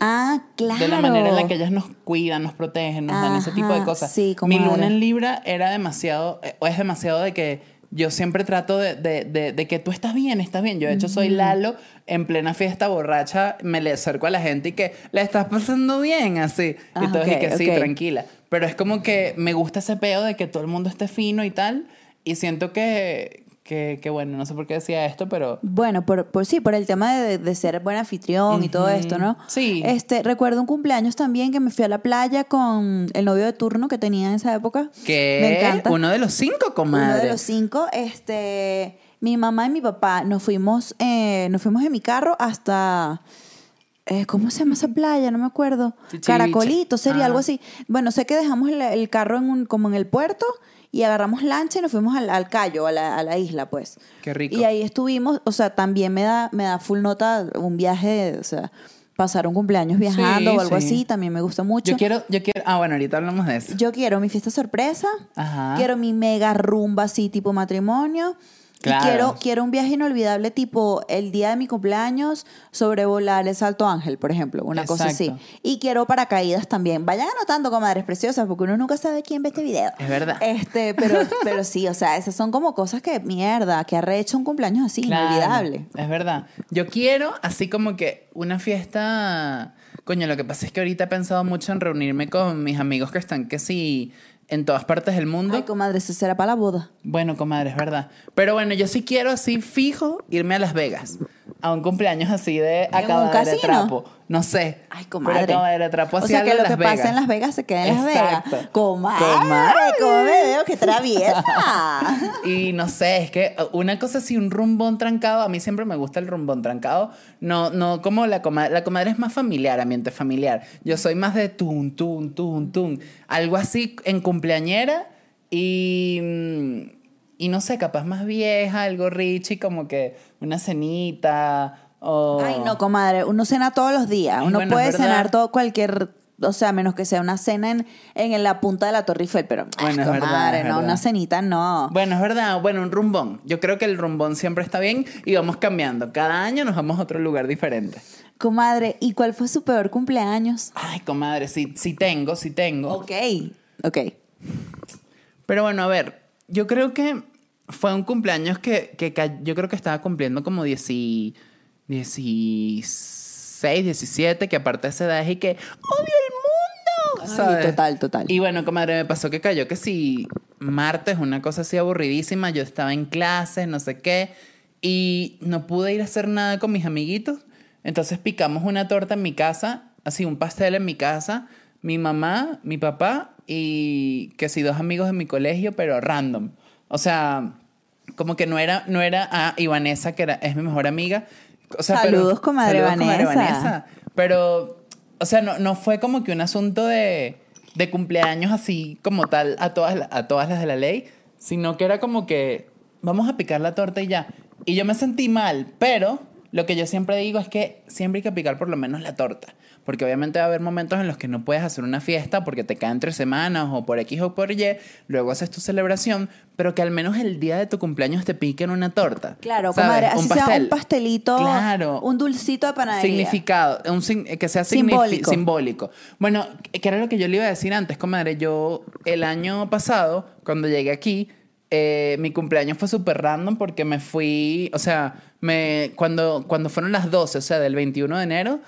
Ah, claro. De la manera en la que ellas nos cuidan, nos protegen, nos dan ese tipo de cosas. sí, Mi luna en Libra era demasiado, eh, o es demasiado de que yo siempre trato de, de- de- de que tú estás bien, estás bien. Yo, de hecho, soy Lalo en plena fiesta borracha, me le acerco a la gente y que la estás pasando bien, así. Ah, y todos, y que sí, tranquila. Pero es como que me gusta ese peo de que todo el mundo esté fino y tal. Y siento que, que, que bueno, no sé por qué decía esto, pero Bueno, por, por sí, por el tema de, de ser buen anfitrión y todo esto, ¿no? Sí. Este, recuerdo un cumpleaños también que me fui a la playa con el novio de turno que tenía en esa época. que Me encanta. uno de los cinco, comadre. Uno de los cinco, este, mi mamá y mi papá nos fuimos, eh, nos fuimos en mi carro hasta, eh, ¿cómo se llama esa playa? No me acuerdo. Chichibiche. Caracolito, sería Ah. algo así. Bueno, sé que dejamos el, el carro en un, como en el puerto y agarramos lancha y nos fuimos al, al Cayo, a la, a la isla, pues. Qué rico. Y ahí estuvimos, o sea, también me da, me da full nota un viaje, o sea, pasar un cumpleaños viajando Sí, o algo sí. así, también me gusta mucho. Yo quiero, yo quiero. Ah, bueno, ahorita hablamos de eso. Yo quiero mi fiesta sorpresa. Ajá. Quiero mi mega rumba así tipo matrimonio. Claro. Y quiero, quiero un viaje inolvidable tipo el día de mi cumpleaños sobrevolar el Salto Ángel, por ejemplo, una cosa así. Y quiero paracaídas también. Vayan anotando, comadres preciosas, porque uno nunca sabe quién ve este video. Es verdad. Este, pero, pero sí, o sea, esas son como cosas que, mierda, que ha rehecho un cumpleaños así, Claro, inolvidable. Es verdad. Yo quiero, así como que una fiesta. Coño, lo que pasa es que ahorita he pensado mucho en reunirme con mis amigos que están, que sí, en todas partes del mundo. Ay, comadre, eso será para la boda. Bueno, comadre, es verdad. Pero bueno, yo sí quiero así fijo irme a Las Vegas. A un cumpleaños así de un acabadera de trapo. No sé. Ay, comadre. Pero trapo o sea, que lo que Vegas. pasa en Las Vegas se queda en Las Exacto. Vegas. Comadre, Comadre. ¿cómo me veo? ¡Qué traviesa! Y no sé, es que una cosa así, un rumbón trancado, a mí siempre me gusta el rumbón trancado. No, no como la comadre. La comadre es más familiar, ambiente familiar. Yo soy más de tun, tun, tun, tun. Algo así en cumpleañera y. mm, Y no sé, capaz más vieja, algo rich y como que una cenita O... Ay, no, comadre, uno cena todos los días. Uno bueno, puede cenar todo cualquier, o sea, menos que sea una cena en, en la punta de la Torre Eiffel, pero ay, Bueno, es verdad, comadre, es no, verdad. una cenita no. Bueno, es verdad. Bueno, un rumbón. Yo creo que el rumbón siempre está bien y vamos cambiando. Cada año nos vamos a otro lugar diferente. Comadre, ¿y cuál fue su peor cumpleaños? Ay, comadre, sí, sí tengo, sí tengo. Ok, ok. Pero bueno, a ver, yo creo que fue un cumpleaños que, que yo creo que estaba cumpliendo como 10 y- 16, 17, que aparte de esa edad es y que odio el mundo. Total, total. Y bueno, comadre, me pasó que cayó que si martes, una cosa así aburridísima, yo estaba en clases, no sé qué, y no pude ir a hacer nada con mis amiguitos. Entonces picamos una torta en mi casa, así un pastel en mi casa, mi mamá, mi papá y que si dos amigos de mi colegio, pero random. O sea, como que no era, no era, ah, y Vanessa, que era, es mi mejor amiga. O sea, pero- Saludos, comadre Vanessa. Pero, o sea, no, no fue como que un asunto de, de cumpleaños así como tal a todas, a todas las de la ley, sino que era como que vamos a picar la torta y ya. Y yo me sentí mal, pero lo que yo siempre digo es que siempre hay que picar por lo menos la torta. Porque obviamente va a haber momentos en los que no puedes hacer una fiesta porque te cae entre semanas o por X o por Y, luego haces tu celebración, pero que al menos el día de tu cumpleaños te piquen una torta. Claro, comadre, así sea un pastelito, Claro. un dulcito de panadería. Significado, un que sea Simbólico. simbólico. Bueno, que era lo que yo le iba a decir antes, comadre. Yo, el año pasado, cuando llegué aquí, eh, mi cumpleaños fue súper random porque me fui, o sea, me, cuando, cuando fueron las 12, o sea, del 21 de enero,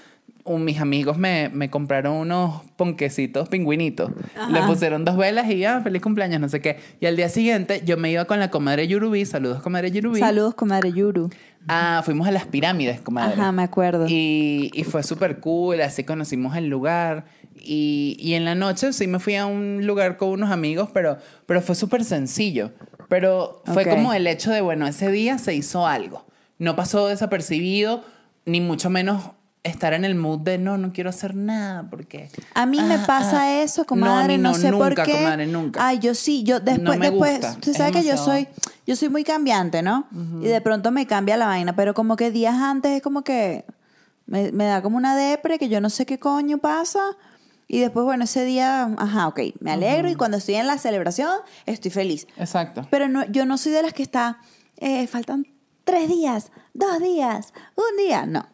un- mis amigos me, me compraron unos ponquecitos pingüinitos. Le pusieron dos velas y ya, feliz cumpleaños, no sé qué. Y al día siguiente yo me iba con la comadre Yurubí, saludos comadre Yurubí. Saludos, comadre Yuru. Ah, fuimos a las pirámides, comadre. Ajá, me acuerdo. Y, y fue súper cool, así conocimos el lugar. Y, y en la noche sí me fui a un lugar con unos amigos, pero, pero fue súper sencillo. Pero fue como el hecho de, bueno, ese día se hizo algo. No pasó desapercibido, ni mucho menos estar en el mood de no, no quiero hacer nada porque... A mí me Ah, pasa ah. eso, comadre, No, no, sé nunca, por qué. comadre, nunca. Ay, yo sí, yo después, No me después, gusta, es que yo soy, yo soy muy cambiante, ¿no? Y de pronto me cambia la vaina, pero como que días antes es como que me, me da como una depre que yo no sé qué coño pasa. Y después, bueno, ese día, ajá, ok, me alegro y cuando estoy en la celebración estoy feliz. Exacto. Pero no, yo no soy de las que está, eh, faltan tres días, dos días, un día. No.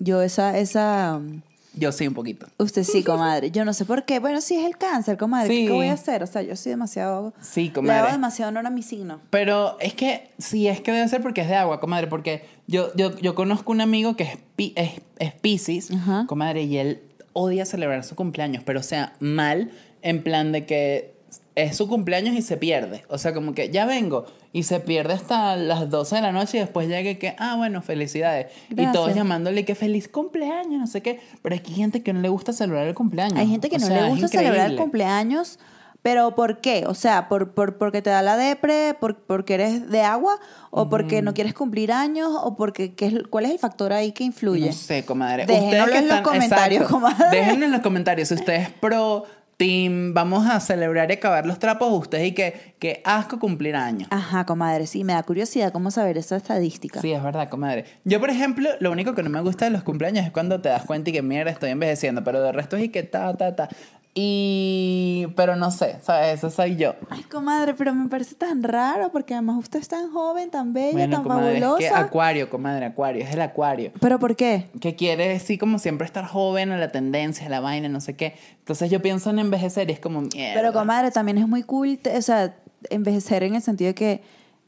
Yo esa, esa, um, Yo sí, un poquito. usted sí, comadre. Yo no sé por qué. Bueno, sí es el cáncer, comadre. ¿Qué- Sí. ¿Qué voy a hacer? O sea, yo soy demasiado... Sí, Le comadre. hago demasiado honor a mi signo. Pero es que sí, es que debe ser porque es de agua, comadre. Porque yo, yo, yo conozco un amigo que es, pi- es, es Piscis, Ajá. comadre, y él odia celebrar su cumpleaños, pero o sea, mal, en plan de que es su cumpleaños y se pierde. O sea, como que ya vengo y se pierde hasta las 12 de la noche y después llega y que, ah, bueno, felicidades. Y todos llamándole que feliz cumpleaños, no sé qué. Pero es que hay gente que no le gusta celebrar el cumpleaños. Hay gente que O no sea, le gusta celebrar el cumpleaños, pero ¿por qué? O sea, ¿por, por, porque te da la depre, por, porque eres de agua, o porque no quieres cumplir años, o porque qué es, cuál es el factor ahí que influye? No sé, comadre. Que en los comentarios, comadre. Déjenlo en los comentarios. Si ustedes pro team, vamos a celebrar y acabar los trapos, ustedes y que, que asco cumplir años. Ajá, comadre, sí, me da curiosidad cómo saber esa estadística. Sí, es verdad, comadre. Yo, por ejemplo, lo único que no me gusta de los cumpleaños es cuando te das cuenta y que mierda, estoy envejeciendo, pero de resto es y que ta, ta, ta. Y. Pero no sé, ¿sabes? Eso soy yo. Ay, comadre, pero me parece tan raro porque además usted es tan joven, tan bella, Bueno, tan comadre, es fabulosa. que acuario, comadre, acuario, es el acuario. ¿Pero por qué? que quiere así como siempre estar joven a la tendencia, a la vaina, no sé qué. Entonces yo pienso en envejecer y es como mierda. Pero comadre, también es muy cool, o sea, envejecer en el sentido de que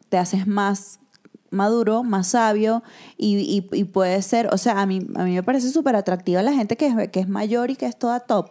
te haces más maduro, más sabio y, y, y puede ser, o sea, a mí, a mí me parece súper atractiva la gente que es, que es mayor y que es toda top,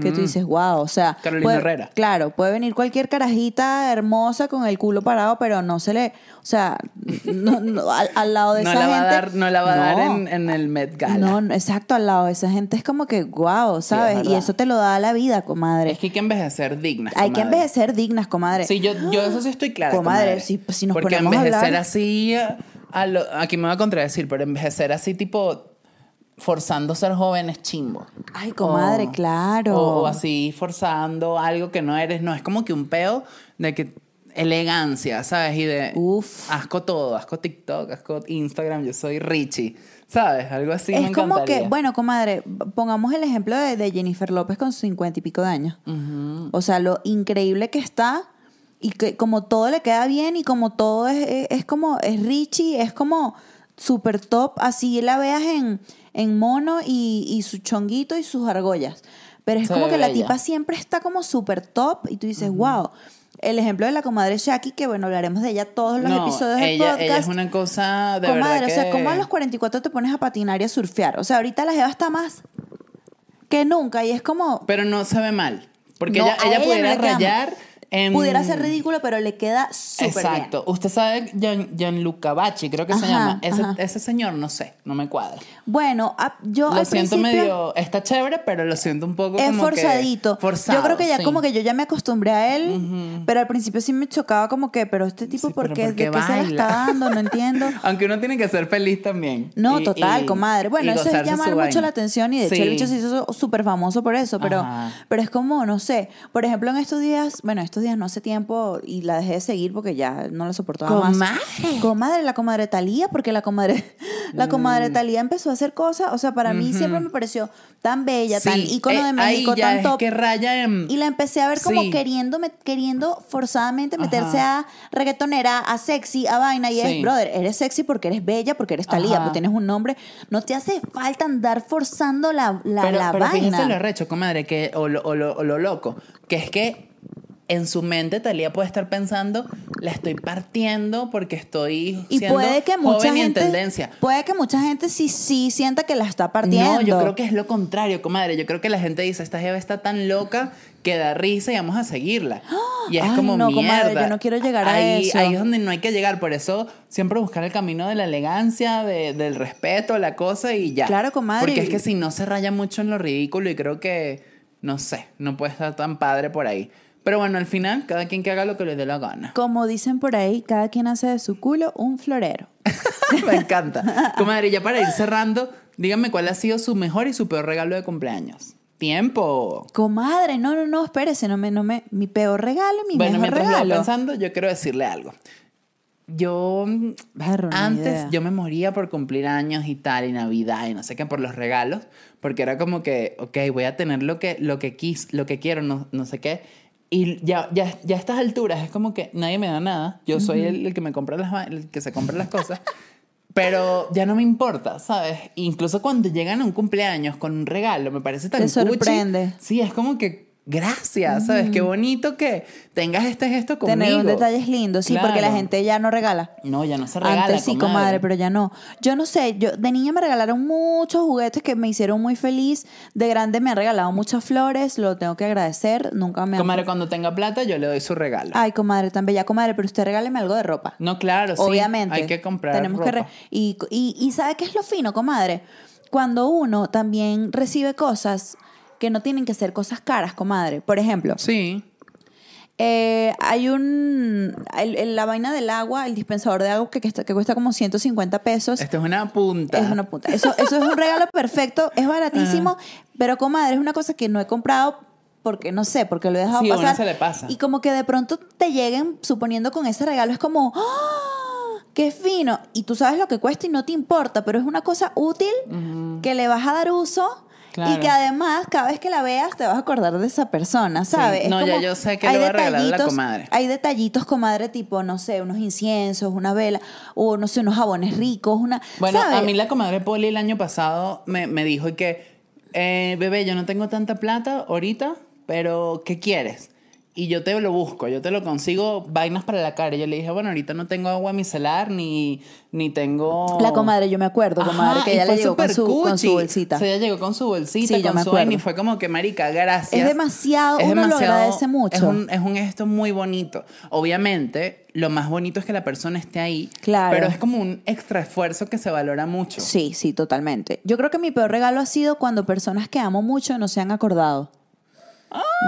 que tú dices, wow, o sea, Carolina puede- Herrera. claro, puede venir cualquier carajita hermosa con el culo parado, pero no se le, sea, no- no, al, al lado de no esa la va gente, a dar, no la va a dar en, en el Met Gala. No, exacto, al lado de esa gente es como que, wow, ¿sabes? y eso te lo da la vida, comadre. Es que hay que envejecer dignas. Hay que envejecer dignas, comadre. Sí, yo, yo eso sí estoy clara. Comadre, Comadre, si- si nos Porque ponemos a envejecer hablar- así, a- a lo- aquí me va a contradecir, pero envejecer así tipo forzando ser joven es chimbo. Ay, comadre, claro. O, o así forzando algo que no eres. No, es como que un peo de que elegancia, ¿sabes? Y de Uf. asco todo, asco TikTok, asco Instagram, yo soy Richie, ¿sabes? Algo así me es como encantaría. que, bueno, comadre, pongamos el ejemplo de, de Jennifer López con cincuenta y pico de años. O sea, lo increíble que está y que como todo le queda bien y como todo es, es, es como, es Richie, es como super top, así la veas en, en mono y, y su chonguito y sus argollas. Pero es Se como que la bella. tipa siempre está como super top y tú dices, wow. El ejemplo de la comadre Shaki, que bueno, hablaremos de ella todos los no, episodios del ella, podcast. ella es una cosa de Comadre, verdad o sea, que- como a los 44 te pones a patinar y a surfear. O sea, ahorita la jeva está más que nunca y es como... Pero no se ve mal, porque No, ella, ella pudiera rayar en... Pudiera ser ridículo, pero le queda súper bien. Exacto. Usted sabe Gian- Gianluca Bacci, creo que se Ajá, llama. Ese, ese señor, no sé, no me cuadra. Bueno, a- yo lo al siento principio medio... Está chévere, pero lo siento un poco es como que forzadito. forzado, yo creo que ya sí. como que yo ya me acostumbré a él, pero al principio sí me chocaba como que, pero este tipo, Sí, ¿por qué? ¿por qué ¿De qué se la está dando? No entiendo. Aunque uno tiene que ser feliz también. No, Y- total, y- comadre. Bueno, eso es llamar mucho vaina. la atención y de hecho Sí. el bicho se hizo súper famoso por eso, pero, Ajá. pero es como, no sé, por ejemplo, en estos días, bueno, estos días no hace tiempo y la dejé de seguir porque ya no la soportaba más. Comadre. Comadre, la comadre Talía, porque la comadre, la Mm. comadre Talía empezó a hacer cosas, o sea, para mí siempre me pareció tan bella, tan Sí, ícono de eh, México, ahí ya tan es top. que raya en... Y la empecé a ver como Sí. queriendo, queriendo forzadamente meterse Ajá. a reggaetonera, a sexy, a vaina. Y Sí. es, brother, eres sexy porque eres bella, porque eres Talía, Ajá. porque tienes un nombre. No te hace falta andar forzando la, la, pero, la pero vaina. fíjense lo arrecho, comadre, que, o, lo, o lo- o lo loco, que es que en su mente Talía puede estar pensando, la estoy partiendo porque estoy y siendo puede que mucha joven y en gente, tendencia. puede que mucha gente sí, sí sienta que la está partiendo. No, yo creo que es lo contrario, comadre. Yo creo que la gente dice, esta jeva está tan loca que da risa y vamos a seguirla. Y es Ay, como no, comadre, mierda. yo no quiero llegar a ahí, eso. Ahí es donde no hay que llegar. Por eso siempre buscar el camino de la elegancia, de- del respeto, la cosa y ya. Claro, comadre. Porque es que si no se raya mucho en lo ridículo y creo que, no sé, no puede estar tan padre por ahí. Pero bueno, al final, cada quien que haga lo que le dé la gana. Como dicen por ahí, cada quien hace de su culo un florero. Me encanta. Comadre, ya para ir cerrando, díganme cuál ha sido su mejor y su peor regalo de cumpleaños. Tiempo. Comadre, no, no, no, espérese, no me, no me, mi peor regalo mi bueno, mejor regalo. va pensando, yo quiero decirle algo. Yo ni antes yo me moría por cumplir años y tal, y Navidad y no sé qué, por los regalos, porque era como que, ok, voy a tener lo que, lo que quis, lo que quiero, no, no sé qué. Y ya, ya, ya a estas alturas es como que nadie me da nada. Yo soy el, el que me compra las el que se compra las cosas. Pero ya no me importa, ¿sabes? Incluso cuando llegan a un cumpleaños con un regalo, me parece tan Te cuchi. sorprende. Sí, es como que gracias, ¿sabes? Qué bonito que tengas este gesto conmigo. Tener un detalle es lindo, sí, porque la gente ya no regala. No, ya no se regala, Antes sí, comadre. comadre. pero ya no. Yo no sé, yo de niña me regalaron muchos juguetes que me hicieron muy feliz. De grande me han regalado muchas flores, lo tengo que agradecer. Nunca me han... Comadre, cuando tenga plata, yo le doy su regalo. Ay, comadre, tan bella, comadre, pero usted regáleme algo de ropa. No, claro, sí. Obviamente. Hay que comprar Tenemos que ropa. re- y, y, y ¿sabe qué es lo fino, comadre? Cuando uno también recibe cosas que no tienen que ser cosas caras, comadre. Por ejemplo, Sí. eh, hay un... el- el- la vaina del agua, el dispensador de agua que, que, está- que cuesta como 150 pesos. Esto es una punta. Es una punta. Eso, eso es un regalo perfecto, es baratísimo, pero comadre, es una cosa que no he comprado porque no sé, porque lo he dejado Sí, pasar. se le pasa. Y como que de pronto te lleguen, suponiendo con ese regalo, es como, ¡ah! ¡Qué fino! Y tú sabes lo que cuesta y no te importa, pero es una cosa útil que le vas a dar uso. Y que además, cada vez que la veas, te vas a acordar de esa persona, ¿sabes? Es No, ya yo sé que hay le voy a regalar la comadre. Hay detallitos, comadre, tipo, no sé, unos inciensos, una vela, o no sé, unos jabones ricos, una... Bueno, ¿sabes? a mí la comadre Poli el año pasado me, me dijo que, eh, bebé, yo no tengo tanta plata ahorita, pero ¿qué quieres? Y yo te lo busco, yo te lo consigo, vainas para la cara. Y yo le dije, bueno, ahorita no tengo agua micelar, ni, ni tengo... La comadre, yo me acuerdo, comadre, Ajá, que ella le llegó con su, con su bolsita. O sea, ella llegó con su bolsita, Sí, yo con me su vaina, y acuerdo. fue como que, marica, gracias. Es demasiado, uno lo agradece mucho. Es un, es un gesto muy bonito. Obviamente, lo más bonito es que la persona esté ahí. Claro. Pero es como un extra esfuerzo que se valora mucho. Sí, sí, totalmente. Yo creo que mi peor regalo ha sido cuando personas que amo mucho no se han acordado.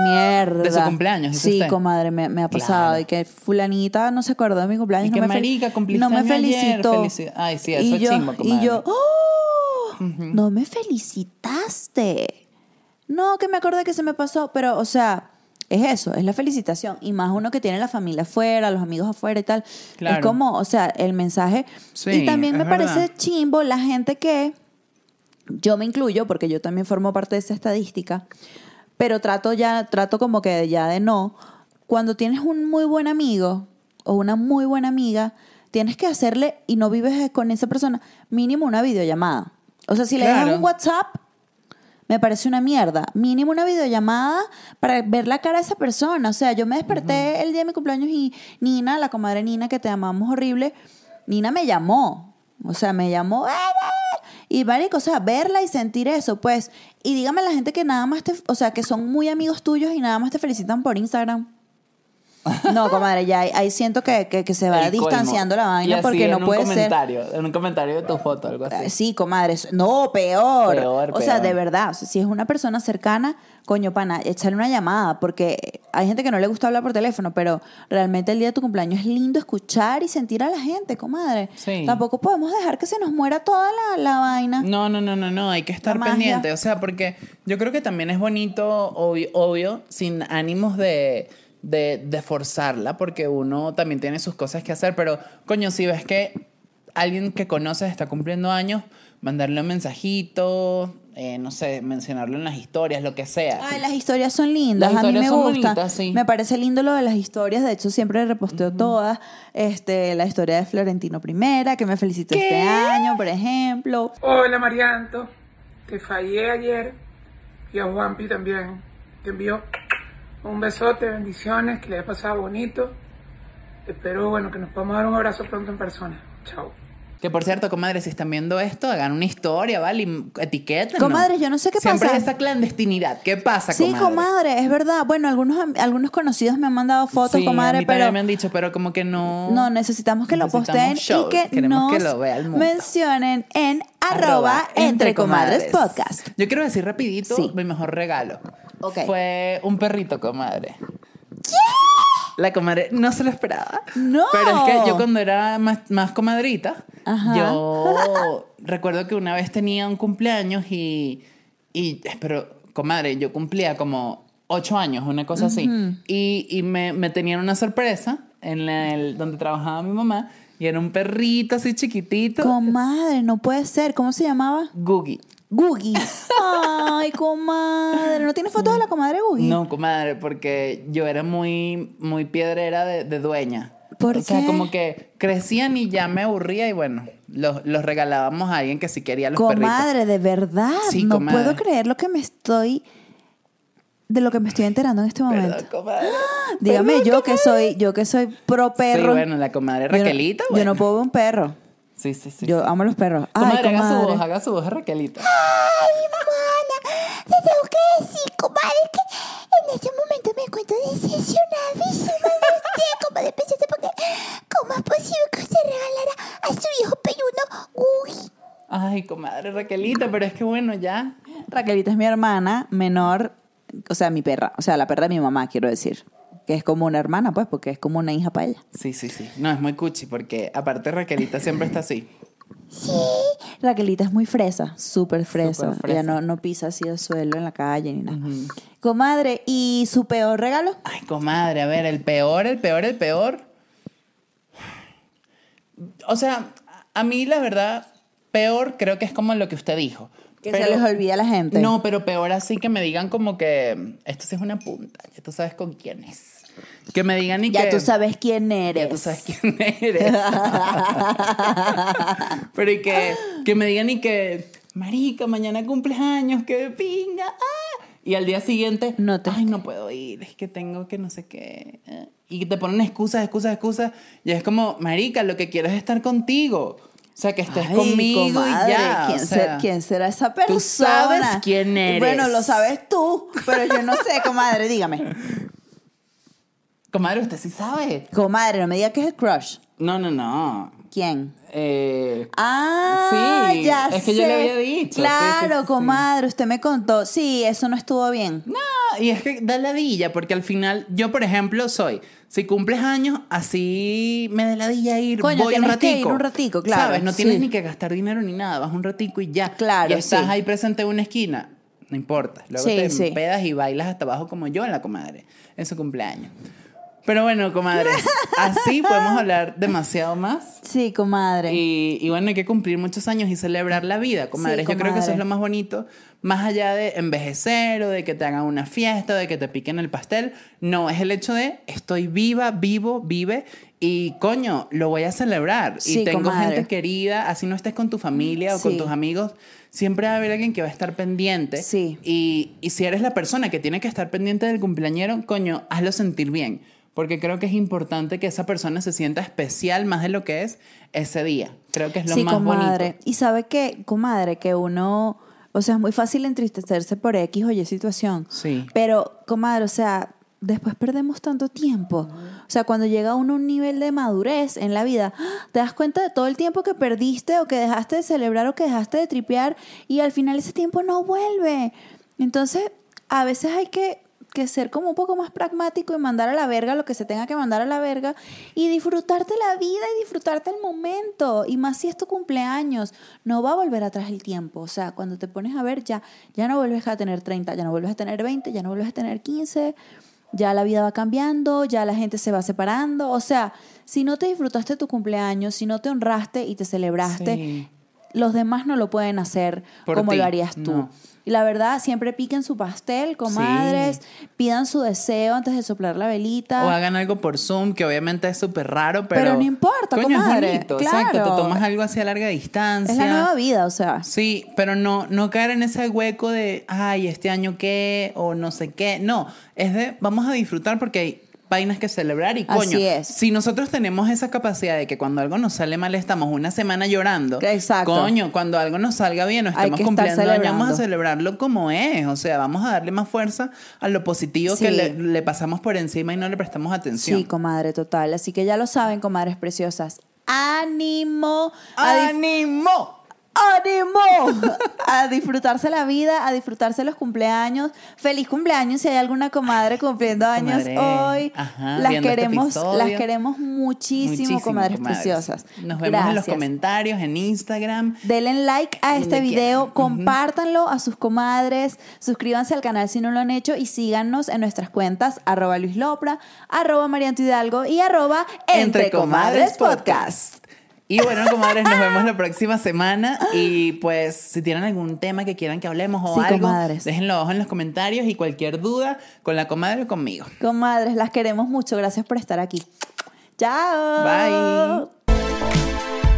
Mierda. De su cumpleaños, dice Sí, usted. comadre, me, me ha pasado. Claro. Y que fulanita no se acordó de mi cumpleaños. Y no que, me fel- marica, cumpliste No me ayer, felicitó. felici- Ay, sí, eso y es yo, chimbo, Y yo, ¡oh! No me felicitaste. No, que me acordé que se me pasó. Pero, o sea, es eso, es la felicitación. Y más uno que tiene la familia afuera, los amigos afuera y tal. Claro. Es como, o sea, el mensaje. Sí, y también me es parece chimbo la gente que, yo me incluyo, porque yo también formo parte de esa estadística, pero trato ya, trato como que ya de no. Cuando tienes un muy buen amigo o una muy buena amiga, tienes que hacerle, y no vives con esa persona, mínimo una videollamada. O sea, si le Claro. dejas un WhatsApp, me parece una mierda. Mínimo una videollamada para ver la cara de esa persona. O sea, yo me desperté el día de mi cumpleaños y Nina, la comadre Nina, que te amamos horrible, Nina me llamó. O sea, me llamó. Y marico, o sea, verla y sentir eso, pues. Y dígame la gente que nada más te, o sea, que son muy amigos tuyos y nada más te felicitan por Instagram. No, comadre, ya ahí, ahí siento que, que, que se va El colmo. distanciando la Y vaina así porque en no un puede ser. comentario, En un comentario de tu foto, algo así. Sí, comadre. No, peor. Peor, O sea, de verdad. o sea, si es una persona cercana, coño, pana, echarle una llamada. Porque hay gente que no le gusta hablar por teléfono, pero realmente el día de tu cumpleaños es lindo escuchar y sentir a la gente, comadre. Sí. Tampoco podemos dejar que se nos muera toda la, la vaina. No, no, no, no, no, hay que estar pendiente, o sea, porque yo creo que también es bonito, obvio, obvio sin ánimos de, de, de forzarla, porque uno también tiene sus cosas que hacer, pero coño, si ves que alguien que conoces está cumpliendo años, mandarle un mensajito, eh, no sé, mencionarlo en las historias, lo que sea. Ay, las historias son lindas, Las a mí historias me son gustan. bonitas, sí. Me parece lindo lo de las historias, de hecho siempre reposteo todas. Este, la historia de Florentino Primera, que me felicitó ¿Qué? este año, por ejemplo. Hola Marianto, te fallé ayer y a Juanpi también. Te envío un besote, bendiciones, que le haya pasado bonito. Espero, bueno, que nos podamos dar un abrazo pronto en persona. Chao. Que por cierto, comadre, si están viendo esto, hagan una historia, ¿vale? Etiqueten. Comadre, yo no sé qué Siempre pasa. es esa clandestinidad. ¿Qué pasa, Sí, comadre? comadre, es verdad. Bueno, algunos, algunos conocidos me han mandado fotos, Sí, a comadre, mí también pero me han dicho, pero como que no... no, necesitamos que lo posteen y que queremos nos que lo vea el mundo. mencionen en arroba entre comadres podcast. Yo quiero decir rapidito Sí. mi mejor regalo. Ok. Fue un perrito, comadre. La comadre no se lo esperaba. No. Pero es que yo cuando era más, más comadrita, Ajá. yo recuerdo que una vez tenía un cumpleaños y, y pero, comadre, yo cumplía como ocho años, una cosa así. Y, y me, me tenían una sorpresa en el, donde trabajaba mi mamá y era un perrito así chiquitito. Comadre, no puede ser. ¿Cómo se llamaba? Googie. Googie. Ay, comadre. ¿No tienes fotos de la comadre Googie? No, comadre, porque yo era muy, muy piedrera de, de dueña. ¿Por o sea, como que crecían y ya me aburría y bueno, los, los regalábamos a alguien que sí quería los perritos. Comadre, de verdad. Sí, no comadre. puedo creer lo que me estoy. de lo que me estoy enterando en este momento. Perdón, comadre. Dígame, Perdón, yo que soy, yo que soy pro perro. Sí, bueno, la comadre yo no- Raquelita, Yo no, puedo ver un perro. Sí, sí, sí. yo amo los perros. Comadre, Ay, haga su voz, haga su voz, Raquelita. Te tengo que decir, comadre, que en este momento me encuentro decepcionadísima de usted, comadre preciosa, porque ¿cómo es posible que usted regalara a su hijo peyuno Uy, Ay, comadre Raquelita, pero es que bueno, ya. Raquelita es mi hermana menor, o sea, mi perra, o sea, la perra de mi mamá, quiero decir. Que es como una hermana, pues, porque es como una hija para ella. Sí, sí, sí. No, es muy cuchi, porque aparte Raquelita siempre está así. Raquelita es muy fresa, súper fresa. Súper fresa. Ella no, no pisa así el suelo en la calle ni nada. Comadre, ¿y su peor regalo? Ay, comadre, a ver, el peor, el peor, el peor. O sea, a mí la verdad, peor creo que es como lo que usted dijo. Que se les olvida a la gente. No, pero peor así que me digan como que esto sí es una punta, ya tú sabes con quién es. Que me digan y Ya que... tú sabes quién eres. Ya tú sabes quién eres. Pero y que, que me digan y que, marica, mañana cumples años, que pinga. ah". Y al día siguiente, No te- ay, no puedo ir, es que tengo que no sé qué. eh". Y te ponen excusas, excusas, excusas. Y es como, marica, lo que quiero es estar contigo. O sea, que estés Ay, conmigo comadre, y ya. ¿quién, o ser- quién será esa persona? tú sabes quién eres. Bueno, lo sabes tú, pero yo no sé, comadre, dígame. Comadre, usted sí sabe. Comadre, no me diga que es el crush. No, no, no. ¿Quién? Eh, Ah, Sí, ya es que yo le había dicho, Claro, sí, sí, sí. comadre, usted me contó. Sí, eso no estuvo bien. No, y es que da ladilla, porque al final, yo por ejemplo soy, si cumples años, así me da ladilla ir, Coño, voy un tienes que ratico. ir un ratico, claro, ¿Sabes? No tienes sí. ni que gastar dinero ni nada, vas un ratico y ya. Claro, Y estás ahí presente en una esquina. no importa. Luego Sí, te pedas y bailas hasta abajo como yo en la comadre, en su cumpleaños. Pero bueno, comadres, así podemos hablar demasiado más. Sí, comadre. Y, y bueno, hay que cumplir muchos años y celebrar la vida, comadres. Yo creo que eso comadre. es lo más bonito, más allá de envejecer o de que te hagan una fiesta o de que te piquen el pastel. No, es el hecho de estoy viva, vivo, vive y coño, lo voy a celebrar. y Sí, tengo comadre. gente querida, así no estés con tu familia o con Sí. tus amigos. Siempre va a haber alguien que va a estar pendiente. Sí. Y, y si eres la persona que tiene que estar pendiente del cumpleañero, coño, hazlo sentir bien. Porque creo que es importante que esa persona se sienta especial más de lo que es ese día. Creo que es lo sí, más comadre. bonito. Y sabe que, comadre, que uno, o sea, es muy fácil entristecerse por X o Y situación. Sí. Pero, comadre, o sea, después perdemos tanto tiempo. O sea, cuando llega uno a un nivel de madurez en la vida, ¡ah! te das cuenta de todo el tiempo que perdiste o que dejaste de celebrar o que dejaste de tripear y al final ese tiempo no vuelve. Entonces, a veces hay que, que ser como un poco más pragmático y mandar a la verga lo que se tenga que mandar a la verga y disfrutarte la vida y disfrutarte el momento. Y más si es tu cumpleaños, no va a volver atrás el tiempo. O sea, cuando te pones a ver, ya, ya no vuelves a tener 30, ya no vuelves a tener 20, ya no vuelves a tener 15 ya la vida va cambiando, ya la gente se va separando. O sea, si no te disfrutaste tu cumpleaños, si no te honraste y te celebraste, Sí. los demás no lo pueden hacer Por como ti, lo harías tú. no. Y la verdad, siempre piquen su pastel, comadres, pidan su deseo antes de soplar la velita. O hagan algo por Zoom, que obviamente es súper raro, pero... Pero no importa, coño, comadre, es bonito, exacto. claro. Te tomas algo hacia larga distancia. es la nueva vida, o sea. Sí, pero no, no caer en ese hueco de, ay, este año qué, o no sé qué. No, es de, vamos a disfrutar porque hay vainas que celebrar y coño. Así es. Si nosotros tenemos esa capacidad de que cuando algo nos sale mal estamos una semana llorando. Exacto. Coño, cuando algo nos salga bien o estar cumpliendo años, vamos a celebrarlo como es. O sea, vamos a darle más fuerza a lo positivo que le, le pasamos por encima y no le prestamos atención. Sí, comadre, total. Así que ya lo saben, comadres preciosas. ¡Ánimo! ¡Ánimo! ¡Ánimo! A disfrutarse la vida, a disfrutarse los cumpleaños. Feliz cumpleaños si hay alguna comadre cumpliendo años Comadre, hoy. ajá, las este queremos, las queremos muchísimo, Muchísimo, comadres, preciosas. Nos vemos en los comentarios, en Instagram. Denle like a este video, quieran. compártanlo a sus comadres, suscríbanse al canal si no lo han hecho y síganos en nuestras cuentas arroba Luis Lopra, arroba Marianto Hidalgo y arroba Entre Comadres Podcast. Y bueno, comadres, nos vemos la próxima semana. Y pues, si tienen algún tema que quieran que hablemos o Sí, algo, comadres. déjenlo abajo en los comentarios. Y cualquier duda, con la comadre o conmigo. Comadres, las queremos mucho. Gracias por estar aquí. Chao. Bye.